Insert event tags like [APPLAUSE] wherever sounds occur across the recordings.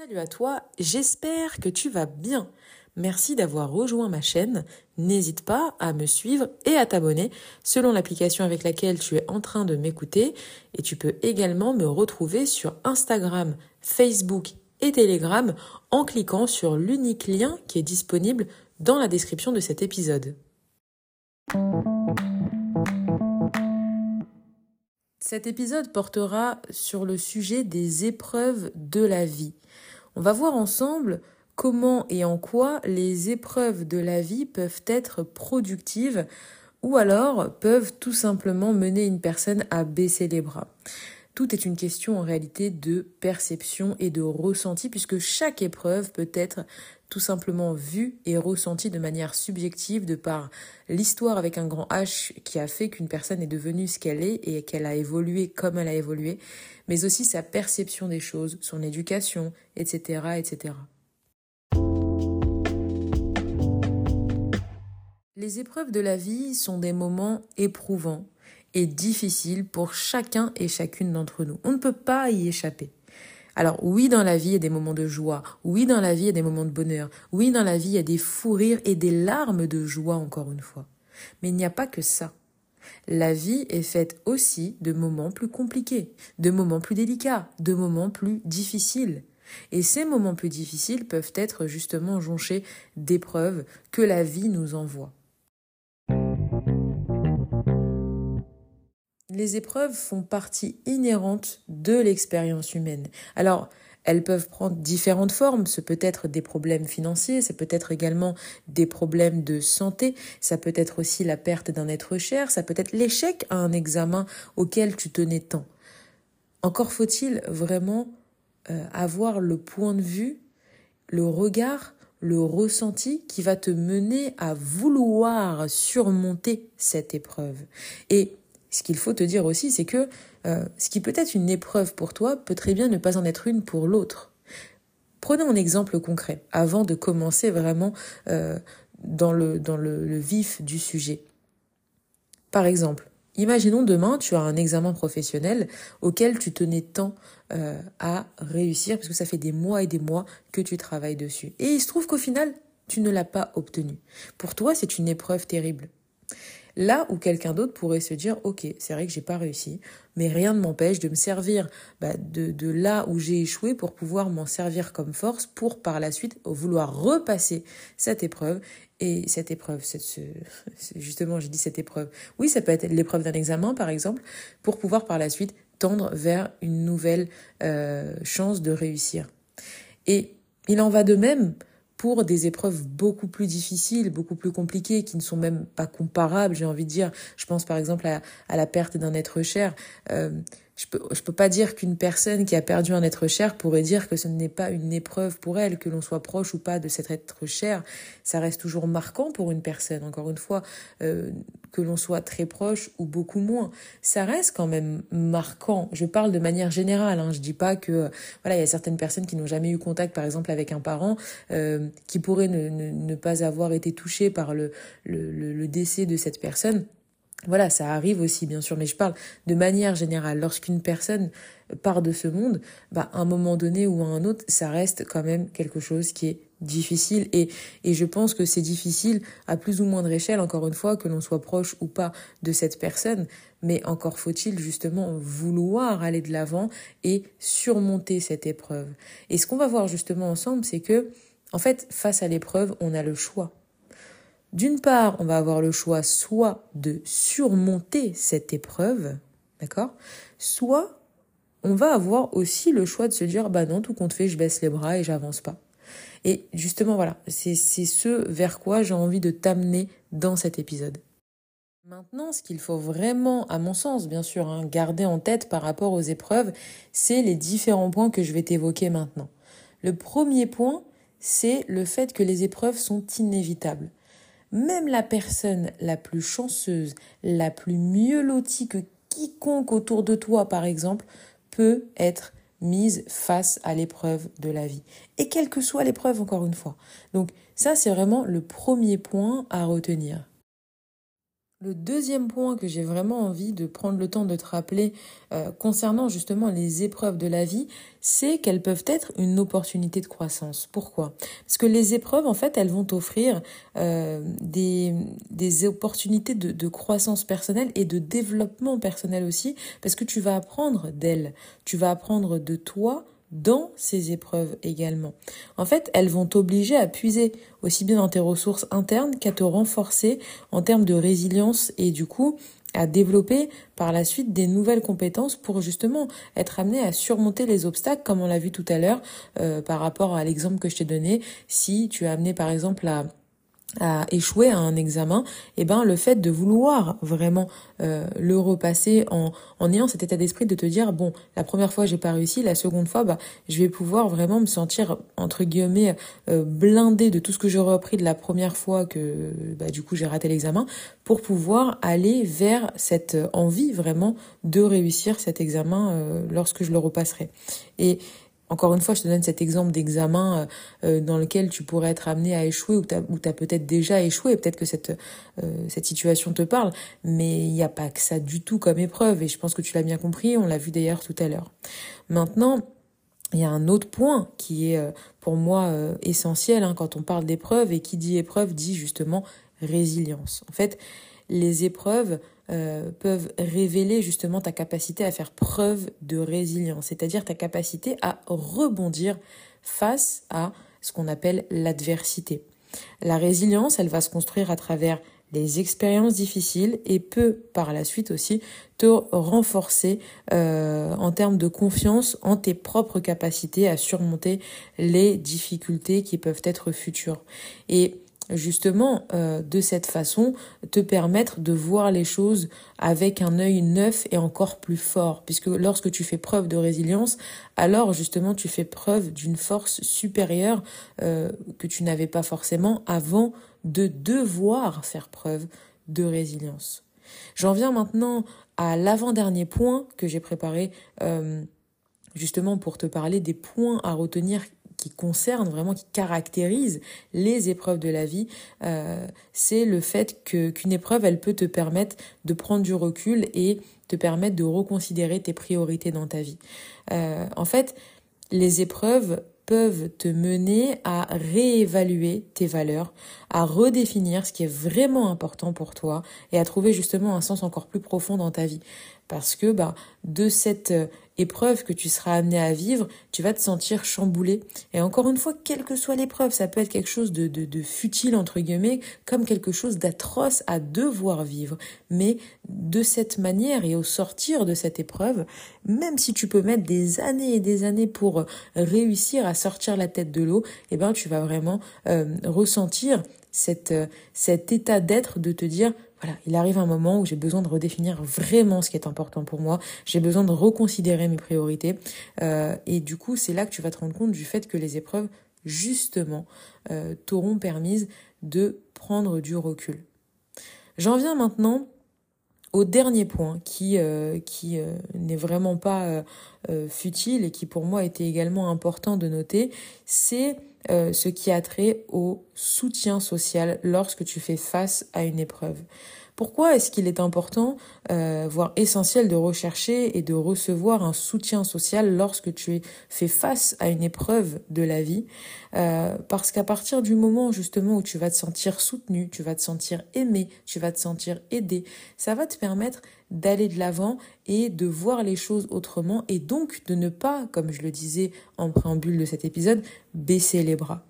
Salut à toi, j'espère que tu vas bien. Merci d'avoir rejoint ma chaîne. N'hésite pas à me suivre et à t'abonner selon l'application avec laquelle tu es en train de m'écouter. Et tu peux également me retrouver sur Instagram, Facebook et Telegram en cliquant sur l'unique lien qui est disponible dans la description de cet épisode. Cet épisode portera sur le sujet des épreuves de la vie. On va voir ensemble comment et en quoi les épreuves de la vie peuvent être productives ou alors peuvent tout simplement mener une personne à baisser les bras. Tout est une question en réalité de perception et de ressenti puisque chaque épreuve peut être tout simplement vue et ressentie de manière subjective de par l'histoire avec un grand H qui a fait qu'une personne est devenue ce qu'elle est et qu'elle a évolué comme elle a évolué, mais aussi sa perception des choses, son éducation, etc., etc. Les épreuves de la vie sont des moments éprouvants et difficiles pour chacun et chacune d'entre nous. On ne peut pas y échapper. Alors oui, dans la vie, il y a des moments de joie. Oui, dans la vie, il y a des moments de bonheur. Oui, dans la vie, il y a des fous rires et des larmes de joie, encore une fois. Mais il n'y a pas que ça. La vie est faite aussi de moments plus compliqués, de moments plus délicats, de moments plus difficiles. Et ces moments plus difficiles peuvent être justement jonchés d'épreuves que la vie nous envoie. Les épreuves font partie inhérente de l'expérience humaine. Alors, elles peuvent prendre différentes formes. Ce peut être des problèmes financiers, ça peut être également des problèmes de santé, ça peut être aussi la perte d'un être cher, ça peut être l'échec à un examen auquel tu tenais tant. Encore faut-il vraiment euh, avoir le point de vue, le regard, le ressenti qui va te mener à vouloir surmonter cette épreuve. Et ce qu'il faut te dire aussi, c'est que euh, ce qui peut être une épreuve pour toi peut très bien ne pas en être une pour l'autre. Prenons un exemple concret avant de commencer vraiment euh, dans, le, vif du sujet. Par exemple, imaginons demain, tu as un examen professionnel auquel tu tenais tant euh, à réussir, parce que ça fait des mois et des mois que tu travailles dessus. Et il se trouve qu'au final, tu ne l'as pas obtenu. Pour toi, c'est une épreuve terrible. Là où quelqu'un d'autre pourrait se dire, ok, c'est vrai que j'ai pas réussi, mais rien ne m'empêche de me servir bah, de, là où j'ai échoué pour pouvoir m'en servir comme force pour par la suite vouloir repasser cette épreuve. Et cette épreuve, [LAUGHS] justement, j'ai dit cette épreuve. Oui, ça peut être l'épreuve d'un examen, par exemple, pour pouvoir par la suite tendre vers une nouvelle euh, chance de réussir. Et il en va de même pour des épreuves beaucoup plus difficiles, beaucoup plus compliquées, qui ne sont même pas comparables, j'ai envie de dire. Je pense par exemple à, la perte d'un être cher. Euh, je peux, je peux pas dire qu'une personne qui a perdu un être cher pourrait dire que ce n'est pas une épreuve pour elle, que l'on soit proche ou pas de cet être cher. Ça reste toujours marquant pour une personne. Encore une fois, euh, que l'on soit très proche ou beaucoup moins, ça reste quand même marquant. Je parle de manière générale. Hein. Je dis pas que voilà, il y a certaines personnes qui n'ont jamais eu contact, par exemple, avec un parent, euh, qui pourraient ne, ne, ne, pas avoir été touchés par le, le, le décès de cette personne. Voilà, ça arrive aussi, bien sûr, mais je parle de manière générale. Lorsqu'une personne part de ce monde, bah, à un moment donné ou à un autre, ça reste quand même quelque chose qui est difficile. Et, et je pense que c'est difficile à plus ou moindre échelle, encore une fois, que l'on soit proche ou pas de cette personne. Mais encore faut-il justement vouloir aller de l'avant et surmonter cette épreuve. Et ce qu'on va voir justement ensemble, c'est que, en fait, face à l'épreuve, on a le choix. D'une part, on va avoir le choix soit de surmonter cette épreuve, d'accord Soit on va avoir aussi le choix de se dire bah non, tout compte fait, je baisse les bras et j'avance pas. Et justement, voilà, c'est ce vers quoi j'ai envie de t'amener dans cet épisode. Maintenant, ce qu'il faut vraiment, à mon sens, bien sûr, hein, garder en tête par rapport aux épreuves, c'est les différents points que je vais t'évoquer maintenant. Le premier point, c'est le fait que les épreuves sont inévitables. Même la personne la plus chanceuse, la plus mieux lotie que quiconque autour de toi, par exemple, peut être mise face à l'épreuve de la vie. Et quelle que soit l'épreuve, encore une fois. Donc ça, c'est vraiment le premier point à retenir. Le deuxième point que j'ai vraiment envie de prendre le temps de te rappeler euh, concernant justement les épreuves de la vie, c'est qu'elles peuvent être une opportunité de croissance. Pourquoi? Parce que les épreuves, en fait, elles vont t'offrir euh, des, des opportunités de, de croissance personnelle et de développement personnel aussi, parce que tu vas apprendre d'elles, tu vas apprendre de toi, dans ces épreuves également. En fait, elles vont t'obliger à puiser aussi bien dans tes ressources internes qu'à te renforcer en termes de résilience et du coup à développer par la suite des nouvelles compétences pour justement être amené à surmonter les obstacles comme on l'a vu tout à l'heure euh, par rapport à l'exemple que je t'ai donné. Si tu as amené par exemple à à échouer à un examen, eh ben le fait de vouloir vraiment euh, le repasser en, en ayant cet état d'esprit de te dire bon la première fois j'ai pas réussi, la seconde fois bah je vais pouvoir vraiment me sentir entre guillemets euh, blindé de tout ce que j'aurais appris de la première fois que bah du coup j'ai raté l'examen pour pouvoir aller vers cette envie vraiment de réussir cet examen euh, lorsque je le repasserai. Et encore une fois, je te donne cet exemple d'examen euh, euh, dans lequel tu pourrais être amené à échouer ou tu as, peut-être déjà échoué. Peut-être que cette, euh, situation te parle, mais il n'y a pas que ça du tout comme épreuve. Et je pense que tu l'as bien compris, on l'a vu d'ailleurs tout à l'heure. Maintenant, il y a un autre point qui est pour moi essentiel hein, quand on parle d'épreuve et qui dit épreuve dit justement résilience. En fait, les épreuves euh, peuvent révéler justement ta capacité à faire preuve de résilience, c'est-à-dire ta capacité à rebondir face à ce qu'on appelle l'adversité. La résilience, elle va se construire à travers les expériences difficiles et peut par la suite aussi te renforcer euh, en termes de confiance en tes propres capacités à surmonter les difficultés qui peuvent être futures. Et justement euh, de cette façon te permettre de voir les choses avec un œil neuf et encore plus fort puisque lorsque tu fais preuve de résilience alors justement tu fais preuve d'une force supérieure euh, que tu n'avais pas forcément avant de devoir faire preuve de résilience. J'en viens maintenant à l'avant-dernier point que j'ai préparé euh, justement pour te parler des points à retenir qui concerne vraiment, qui caractérise les épreuves de la vie, euh, c'est le fait que qu'une épreuve, elle peut te permettre de prendre du recul et te permettre de reconsidérer tes priorités dans ta vie. Euh, en fait, les épreuves peuvent te mener à réévaluer tes valeurs, à redéfinir ce qui est vraiment important pour toi et à trouver justement un sens encore plus profond dans ta vie. Parce que bah, de cette épreuve que tu seras amené à vivre, tu vas te sentir chamboulé. Et encore une fois, quelle que soit l'épreuve, ça peut être quelque chose de, de, futile, entre guillemets, comme quelque chose d'atroce à devoir vivre. Mais de cette manière et au sortir de cette épreuve, même si tu peux mettre des années et des années pour réussir à sortir la tête de l'eau, eh ben, tu vas vraiment euh, ressentir euh, cet état d'être de te dire voilà, il arrive un moment où j'ai besoin de redéfinir vraiment ce qui est important pour moi. J'ai besoin de reconsidérer mes priorités. Euh, et du coup, c'est là que tu vas te rendre compte du fait que les épreuves, justement, euh, t'auront permise de prendre du recul. J'en viens maintenant au dernier point qui, euh, n'est vraiment pas futile et qui pour moi était également important de noter, c'est ce qui a trait au soutien social lorsque tu fais face à une épreuve. Pourquoi est-ce qu'il est important, euh, voire essentiel, de rechercher et de recevoir un soutien social lorsque tu fais face à une épreuve de la vie? Euh, Parce qu'à partir du moment justement où tu vas te sentir soutenu, tu vas te sentir aimé, tu vas te sentir aidé, ça va te permettre d'aller de l'avant et de voir les choses autrement et donc de ne pas, comme je le disais en préambule de cet épisode, baisser les bras.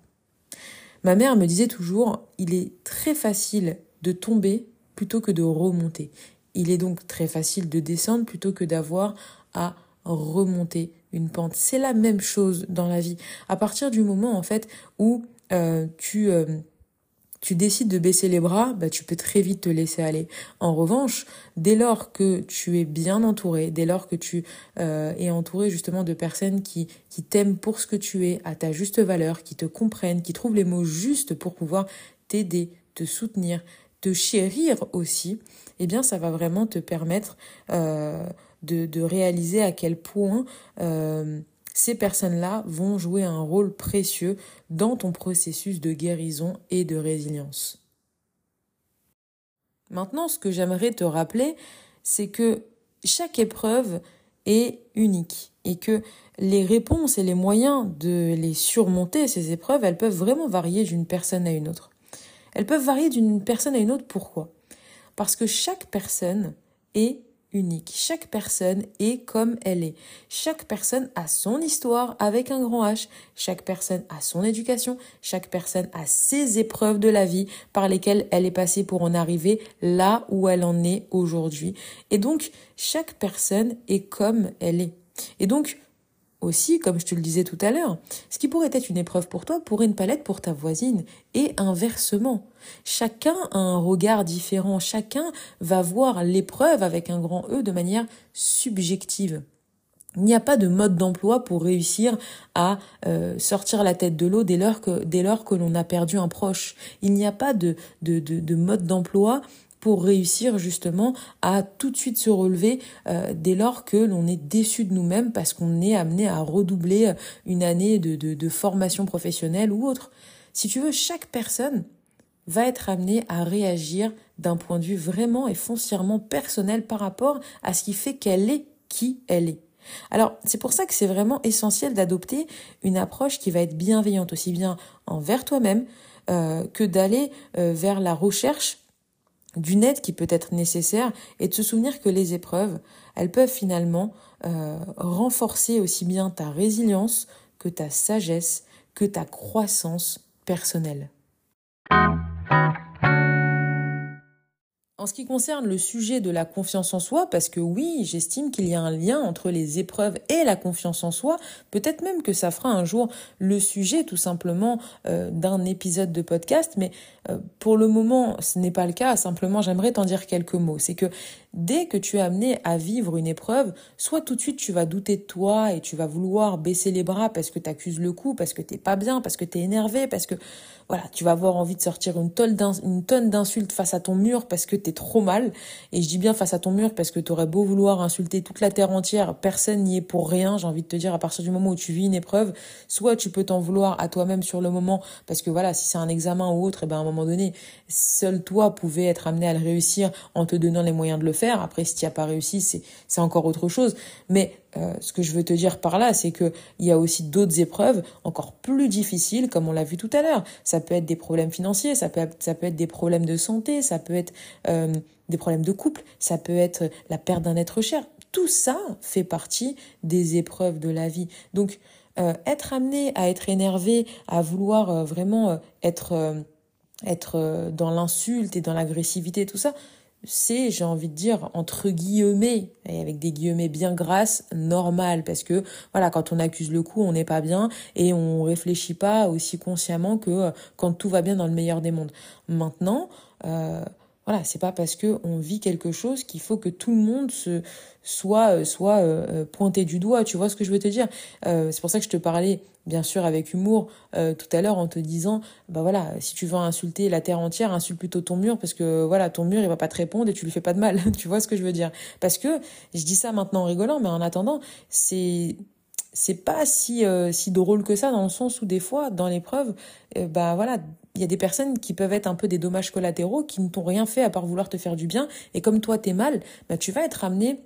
Ma mère me disait toujours, il est très facile de tomber plutôt que de remonter. Il est donc très facile de descendre plutôt que d'avoir à remonter une pente. C'est la même chose dans la vie. À partir du moment en fait où euh, tu euh, tu décides de baisser les bras, bah, tu peux très vite te laisser aller. En revanche, dès lors que tu es bien entouré, dès lors que tu euh, es entouré justement de personnes qui, qui t'aiment pour ce que tu es, à ta juste valeur, qui te comprennent, qui trouvent les mots justes pour pouvoir t'aider, te soutenir, te chérir aussi, eh bien ça va vraiment te permettre euh, de, réaliser à quel point euh, ces personnes-là vont jouer un rôle précieux dans ton processus de guérison et de résilience. Maintenant, ce que j'aimerais te rappeler, c'est que chaque épreuve est unique et que les réponses et les moyens de les surmonter, ces épreuves, elles peuvent vraiment varier d'une personne à une autre. Elles peuvent varier d'une personne à une autre. Pourquoi? Parce que chaque personne est unique. Chaque personne est comme elle est. Chaque personne a son histoire avec un grand H. Chaque personne a son éducation. Chaque personne a ses épreuves de la vie par lesquelles elle est passée pour en arriver là où elle en est aujourd'hui. Et donc, chaque personne est comme elle est. Et donc, aussi, comme je te le disais tout à l'heure, ce qui pourrait être une épreuve pour toi pourrait une palette pour ta voisine. Et inversement. Chacun a un regard différent. Chacun va voir l'épreuve avec un grand E de manière subjective. Il n'y a pas de mode d'emploi pour réussir à euh, sortir la tête de l'eau dès lors que que l'on a perdu un proche. Il n'y a pas de, de, de mode d'emploi pour réussir justement à tout de suite se relever euh, dès lors que l'on est déçu de nous-mêmes parce qu'on est amené à redoubler euh, une année de, de, formation professionnelle ou autre. Si tu veux, chaque personne va être amenée à réagir d'un point de vue vraiment et foncièrement personnel par rapport à ce qui fait qu'elle est qui elle est. Alors, c'est pour ça que c'est vraiment essentiel d'adopter une approche qui va être bienveillante aussi bien envers toi-même euh, que d'aller vers la recherche d'une aide qui peut être nécessaire et de se souvenir que les épreuves, elles peuvent finalement euh, renforcer aussi bien ta résilience que ta sagesse, que ta croissance personnelle. En ce qui concerne le sujet de la confiance en soi, parce que oui, j'estime qu'il y a un lien entre les épreuves et la confiance en soi, peut-être même que ça fera un jour le sujet tout simplement euh, d'un épisode de podcast, mais euh, pour le moment, ce n'est pas le cas, simplement j'aimerais t'en dire quelques mots. C'est que dès que tu es amené à vivre une épreuve, soit tout de suite tu vas douter de toi et tu vas vouloir baisser les bras parce que tu accuses le coup, parce que t'es pas bien, parce que tu es énervé, parce que voilà, tu vas avoir envie de sortir une tonne d'insultes face à ton mur parce que t'es trop mal. Et je dis bien face à ton mur parce que tu aurais beau vouloir insulter toute la terre entière, personne n'y est pour rien. J'ai envie de te dire, à partir du moment où tu vis une épreuve, soit tu peux t'en vouloir à toi-même sur le moment parce que voilà, si c'est un examen ou autre, et ben à un moment donné, seul toi pouvais être amené à le réussir en te donnant les moyens de le faire. Après, si tu as pas réussi, c'est encore autre chose. Mais euh, ce que je veux te dire par là, c'est que il y a aussi d'autres épreuves encore plus difficiles, comme on l'a vu tout à l'heure. Ça peut être des problèmes financiers, ça peut ça peut être des problèmes de santé, ça peut être euh, des problèmes de couple, ça peut être la perte d'un être cher. Tout ça fait partie des épreuves de la vie. Donc euh, être amené à être énervé, à vouloir vraiment être être dans l'insulte et dans l'agressivité, tout ça, c'est, j'ai envie de dire, entre guillemets, et avec des guillemets bien grasses, normal, parce que, voilà, quand on accuse le coup, on n'est pas bien, et on réfléchit pas aussi consciemment que euh, quand tout va bien dans le meilleur des mondes. Maintenant, euh, voilà, c'est pas parce que on vit quelque chose qu'il faut que tout le monde se soit euh, soit euh, pointé du doigt. Tu vois ce que je veux te dire? C'est pour ça que je te parlais bien sûr avec humour euh, tout à l'heure en te disant bah voilà si tu veux insulter la terre entière insulte plutôt ton mur parce que voilà ton mur il va pas te répondre et tu lui fais pas de mal [LAUGHS] tu vois ce que je veux dire? Parce que je dis ça maintenant en rigolant mais en attendant c'est c'est pas si euh, si drôle que ça dans le sens où des fois dans l'épreuve euh, bah voilà il y a des personnes qui peuvent être un peu des dommages collatéraux qui ne t'ont rien fait à part vouloir te faire du bien et comme toi t'es mal bah tu vas être amené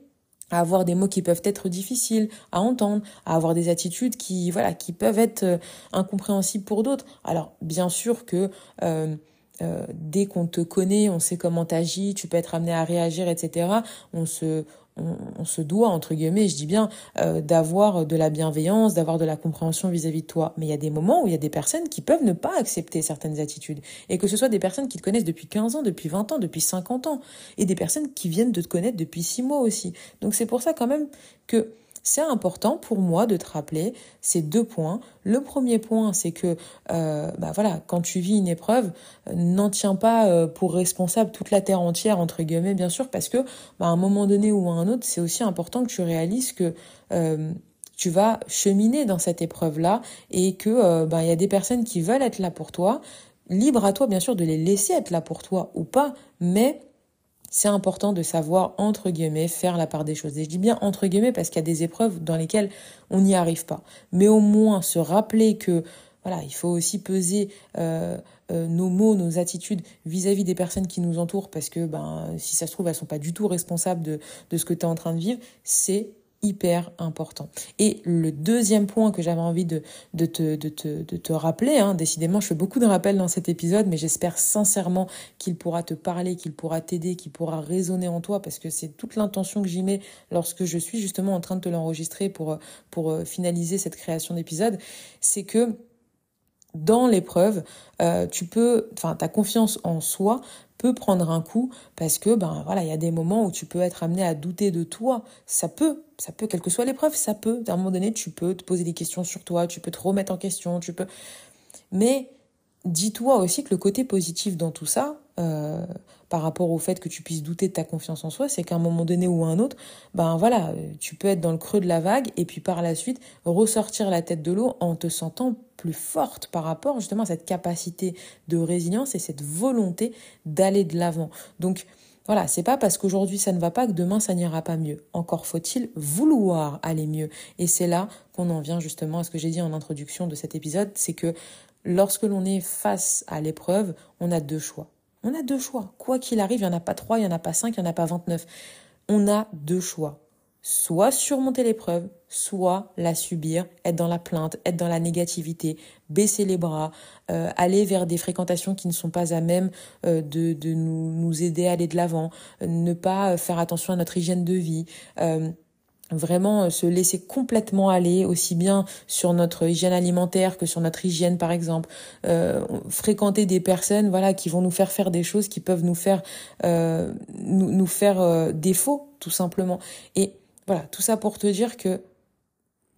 à avoir des mots qui peuvent être difficiles à entendre, à avoir des attitudes qui voilà qui peuvent être euh, incompréhensibles pour d'autres. Alors bien sûr que euh, euh, dès qu'on te connaît, on sait comment t'agis, tu peux être amené à réagir, etc. On se on, se doit, entre guillemets, je dis bien, euh, d'avoir de la bienveillance, d'avoir de la compréhension vis-à-vis de toi. Mais il y a des moments où il y a des personnes qui peuvent ne pas accepter certaines attitudes. Et que ce soit des personnes qui te connaissent depuis 15 ans, depuis 20 ans, depuis 50 ans. Et des personnes qui viennent de te connaître depuis 6 mois aussi. Donc c'est pour ça quand même que c'est important pour moi de te rappeler ces deux points. Le premier point, c'est que euh, bah voilà, quand tu vis une épreuve, euh, n'en tiens pas euh, pour responsable toute la terre entière entre guillemets, bien sûr, parce que bah, à un moment donné ou à un autre, c'est aussi important que tu réalises que tu vas cheminer dans cette épreuve-là et que bah il y a des personnes qui veulent être là pour toi. Libre à toi, bien sûr, de les laisser être là pour toi ou pas, mais c'est important de savoir, entre guillemets, faire la part des choses. Et je dis bien entre guillemets parce qu'il y a des épreuves dans lesquelles on n'y arrive pas. Mais au moins se rappeler que voilà, il faut aussi peser euh, euh, nos mots, nos attitudes vis-à-vis des personnes qui nous entourent, parce que ben, si ça se trouve, elles sont pas du tout responsables de, de ce que tu es en train de vivre. C'est hyper important. Et le deuxième point que j'avais envie de, de, te, de, te, de te rappeler, hein, décidément je fais beaucoup de rappels dans cet épisode, mais j'espère sincèrement qu'il pourra te parler, qu'il pourra t'aider, qu'il pourra résonner en toi, parce que c'est toute l'intention que j'y mets lorsque je suis justement en train de te l'enregistrer pour, pour euh, finaliser cette création d'épisode, c'est que dans l'épreuve, euh, tu peux, enfin, ta confiance en soi peut prendre un coup parce que, ben voilà, il y a des moments où tu peux être amené à douter de toi. Ça peut, ça peut, quelle que soit l'épreuve, ça peut. À un moment donné, tu peux te poser des questions sur toi, tu peux te remettre en question, tu peux. Mais dis-toi aussi que le côté positif dans tout ça, euh, par rapport au fait que tu puisses douter de ta confiance en soi, c'est qu'à un moment donné ou à un autre, ben voilà, tu peux être dans le creux de la vague et puis par la suite ressortir la tête de l'eau en te sentant plus forte par rapport justement à cette capacité de résilience et cette volonté d'aller de l'avant. Donc voilà, c'est pas parce qu'aujourd'hui ça ne va pas que demain ça n'ira pas mieux. Encore faut-il vouloir aller mieux. Et c'est là qu'on en vient justement à ce que j'ai dit en introduction de cet épisode, c'est que lorsque l'on est face à l'épreuve, on a deux choix. On a deux choix. Quoi qu'il arrive, il n'y en a pas trois, il n'y en a pas cinq, il n'y en a pas vingt-neuf. On a deux choix. Soit surmonter l'épreuve, soit la subir, être dans la plainte, être dans la négativité, baisser les bras, euh, aller vers des fréquentations qui ne sont pas à même euh, de, de nous, nous aider à aller de l'avant, ne pas faire attention à notre hygiène de vie. Euh, vraiment euh, se laisser complètement aller aussi bien sur notre hygiène alimentaire que sur notre hygiène par exemple euh, fréquenter des personnes voilà qui vont nous faire faire des choses qui peuvent nous faire euh, nous, nous faire euh, défaut tout simplement et voilà tout ça pour te dire que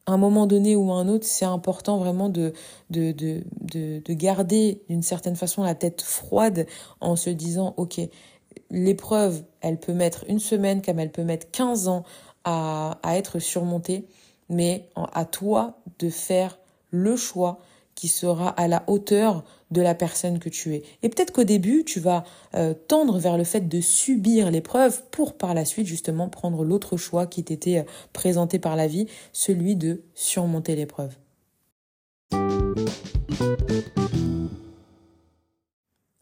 à un moment donné ou à un autre, c'est important vraiment de, de, de, de, de garder d'une certaine façon la tête froide en se disant, OK, l'épreuve, elle peut mettre une semaine comme elle peut mettre 15 ans à, être surmonté, mais à toi de faire le choix qui sera à la hauteur de la personne que tu es. Et peut-être qu'au début, tu vas euh, tendre vers le fait de subir l'épreuve pour par la suite justement prendre l'autre choix qui t'était euh, présenté par la vie, celui de surmonter l'épreuve.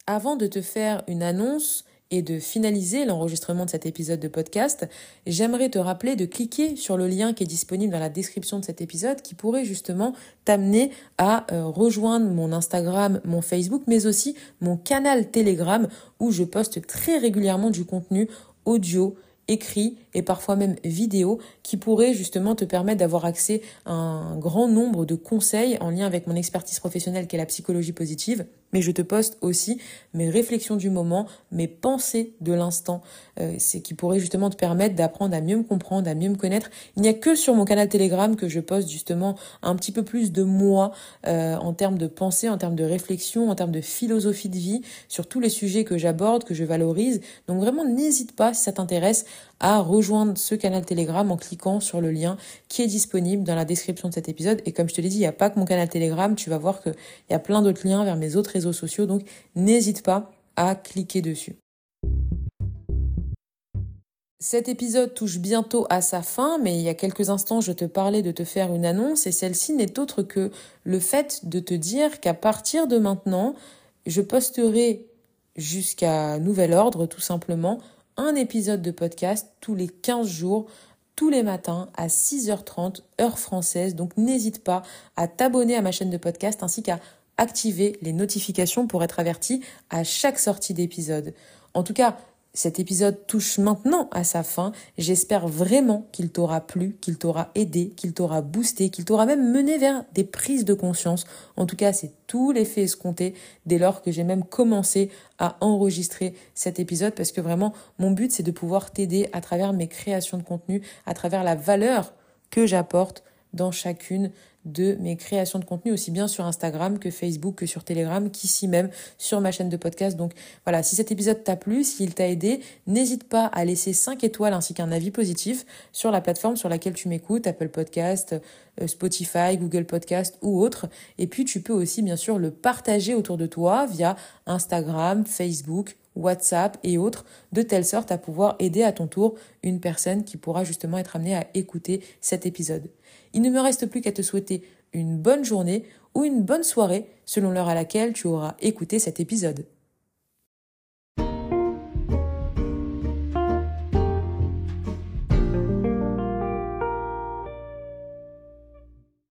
Avant de te faire une annonce, et de finaliser l'enregistrement de cet épisode de podcast, j'aimerais te rappeler de cliquer sur le lien qui est disponible dans la description de cet épisode qui pourrait justement t'amener à euh, rejoindre mon Instagram, mon Facebook, mais aussi mon canal Telegram où je poste très régulièrement du contenu audio, écrit et parfois même vidéo qui pourrait justement te permettre d'avoir accès à un grand nombre de conseils en lien avec mon expertise professionnelle qui est la psychologie positive. Mais je te poste aussi mes réflexions du moment, mes pensées de l'instant, euh, c'est qui pourrait justement te permettre d'apprendre à mieux me comprendre, à mieux me connaître. Il n'y a que sur mon canal Telegram que je poste justement un petit peu plus de moi euh, en termes de pensée, en termes de réflexion, en termes de philosophie de vie, sur tous les sujets que j'aborde, que je valorise. Donc vraiment, n'hésite pas si ça t'intéresse à rejoindre ce canal Telegram en cliquant sur le lien qui est disponible dans la description de cet épisode. Et comme je te l'ai dit, il n'y a pas que mon canal Telegram, tu vas voir qu'il y a plein d'autres liens vers mes autres réseaux sociaux, donc n'hésite pas à cliquer dessus. Cet épisode touche bientôt à sa fin, mais il y a quelques instants, je te parlais de te faire une annonce et celle-ci n'est autre que le fait de te dire qu'à partir de maintenant, je posterai jusqu'à nouvel ordre, tout simplement, un épisode de podcast tous les 15 jours, tous les matins à 6h30 heure française. Donc n'hésite pas à t'abonner à ma chaîne de podcast ainsi qu'à activer les notifications pour être averti à chaque sortie d'épisode. En tout cas, cet épisode touche maintenant à sa fin. J'espère vraiment qu'il t'aura plu, qu'il t'aura aidé, qu'il t'aura boosté, qu'il t'aura même mené vers des prises de conscience. En tout cas, c'est tout l'effet escompté dès lors que j'ai même commencé à enregistrer cet épisode parce que vraiment, mon but, c'est de pouvoir t'aider à travers mes créations de contenu, à travers la valeur que j'apporte dans chacune de mes créations de contenu, aussi bien sur Instagram que Facebook, que sur Telegram, qu'ici même sur ma chaîne de podcast. Donc voilà, si cet épisode t'a plu, s'il t'a aidé, n'hésite pas à laisser 5 étoiles ainsi qu'un avis positif sur la plateforme sur laquelle tu m'écoutes, Apple Podcast, euh, Spotify, Google Podcast ou autre. Et puis tu peux aussi bien sûr le partager autour de toi via Instagram, Facebook, WhatsApp et autres, de telle sorte à pouvoir aider à ton tour une personne qui pourra justement être amenée à écouter cet épisode. Il ne me reste plus qu'à te souhaiter une bonne journée ou une bonne soirée selon l'heure à laquelle tu auras écouté cet épisode.